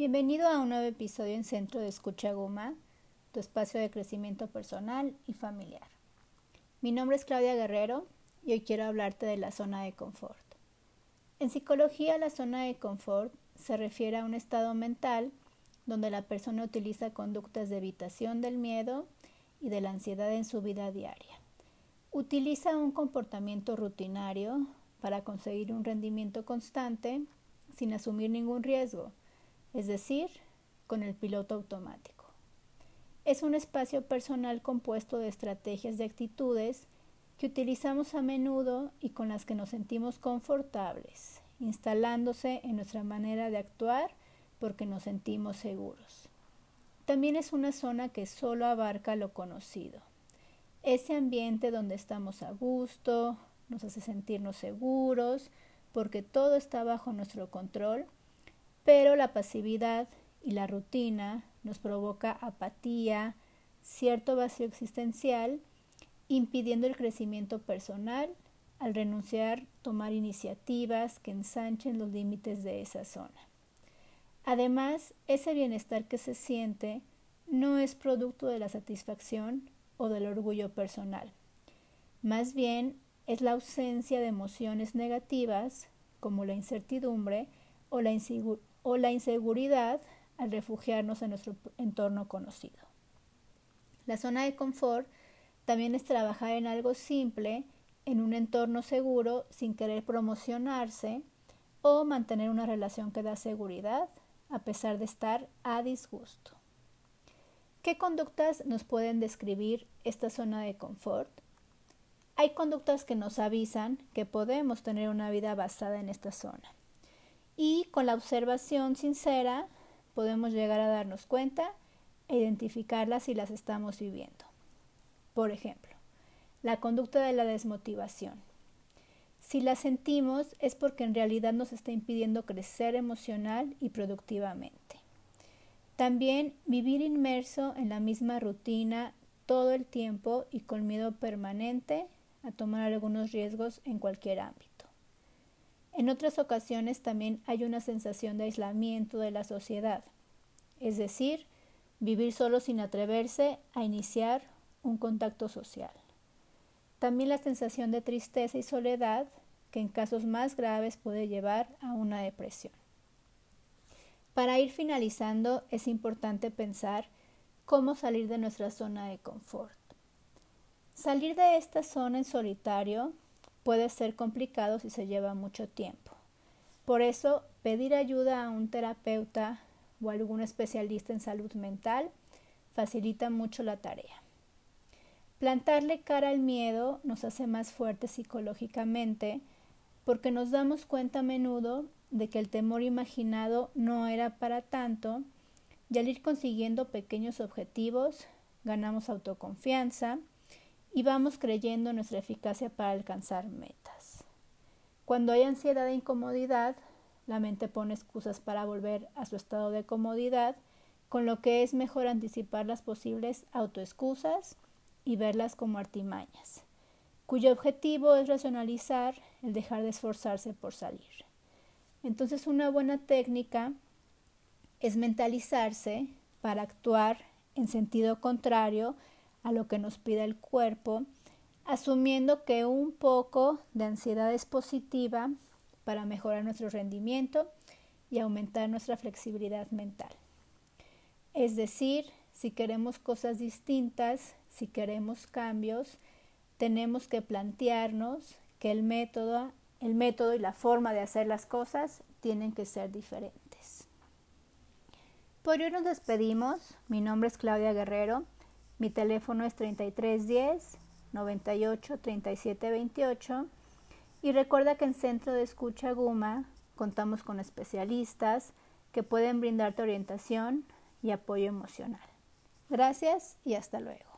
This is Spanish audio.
Bienvenido a un nuevo episodio en Centro de Escucha Guma, tu espacio de crecimiento personal y familiar. Mi nombre es Claudia Guerrero y hoy quiero hablarte de la zona de confort. En psicología, la zona de confort se refiere a un estado mental donde la persona utiliza conductas de evitación del miedo y de la ansiedad en su vida diaria. Utiliza un comportamiento rutinario para conseguir un rendimiento constante sin asumir ningún riesgo es decir, con el piloto automático. Es un espacio personal compuesto de estrategias de actitudes que utilizamos a menudo y con las que nos sentimos confortables, instalándose en nuestra manera de actuar porque nos sentimos seguros. También es una zona que solo abarca lo conocido, ese ambiente donde estamos a gusto, nos hace sentirnos seguros, porque todo está bajo nuestro control pero la pasividad y la rutina nos provoca apatía, cierto vacío existencial, impidiendo el crecimiento personal al renunciar a tomar iniciativas que ensanchen los límites de esa zona. Además, ese bienestar que se siente no es producto de la satisfacción o del orgullo personal. Más bien es la ausencia de emociones negativas como la incertidumbre o la, o la inseguridad al refugiarnos en nuestro entorno conocido. La zona de confort también es trabajar en algo simple, en un entorno seguro, sin querer promocionarse o mantener una relación que da seguridad a pesar de estar a disgusto. ¿Qué conductas nos pueden describir esta zona de confort? Hay conductas que nos avisan que podemos tener una vida basada en esta zona y con la observación sincera podemos llegar a darnos cuenta e identificarlas si las estamos viviendo. Por ejemplo, la conducta de la desmotivación. Si la sentimos es porque en realidad nos está impidiendo crecer emocional y productivamente. También vivir inmerso en la misma rutina todo el tiempo y con miedo permanente a tomar algunos riesgos en cualquier ámbito. En otras ocasiones también hay una sensación de aislamiento de la sociedad, es decir, vivir solo sin atreverse a iniciar un contacto social. También la sensación de tristeza y soledad que en casos más graves puede llevar a una depresión. Para ir finalizando es importante pensar cómo salir de nuestra zona de confort. Salir de esta zona en solitario puede ser complicado si se lleva mucho tiempo. Por eso, pedir ayuda a un terapeuta o algún especialista en salud mental facilita mucho la tarea. Plantarle cara al miedo nos hace más fuertes psicológicamente porque nos damos cuenta a menudo de que el temor imaginado no era para tanto y al ir consiguiendo pequeños objetivos ganamos autoconfianza, y vamos creyendo nuestra eficacia para alcanzar metas. Cuando hay ansiedad e incomodidad, la mente pone excusas para volver a su estado de comodidad, con lo que es mejor anticipar las posibles autoexcusas y verlas como artimañas, cuyo objetivo es racionalizar el dejar de esforzarse por salir. Entonces una buena técnica es mentalizarse para actuar en sentido contrario a lo que nos pide el cuerpo, asumiendo que un poco de ansiedad es positiva para mejorar nuestro rendimiento y aumentar nuestra flexibilidad mental. Es decir, si queremos cosas distintas, si queremos cambios, tenemos que plantearnos que el método, el método y la forma de hacer las cosas tienen que ser diferentes. Por hoy nos despedimos. Mi nombre es Claudia Guerrero. Mi teléfono es 3310 98 37 28 y recuerda que en Centro de Escucha Guma contamos con especialistas que pueden brindarte orientación y apoyo emocional. Gracias y hasta luego.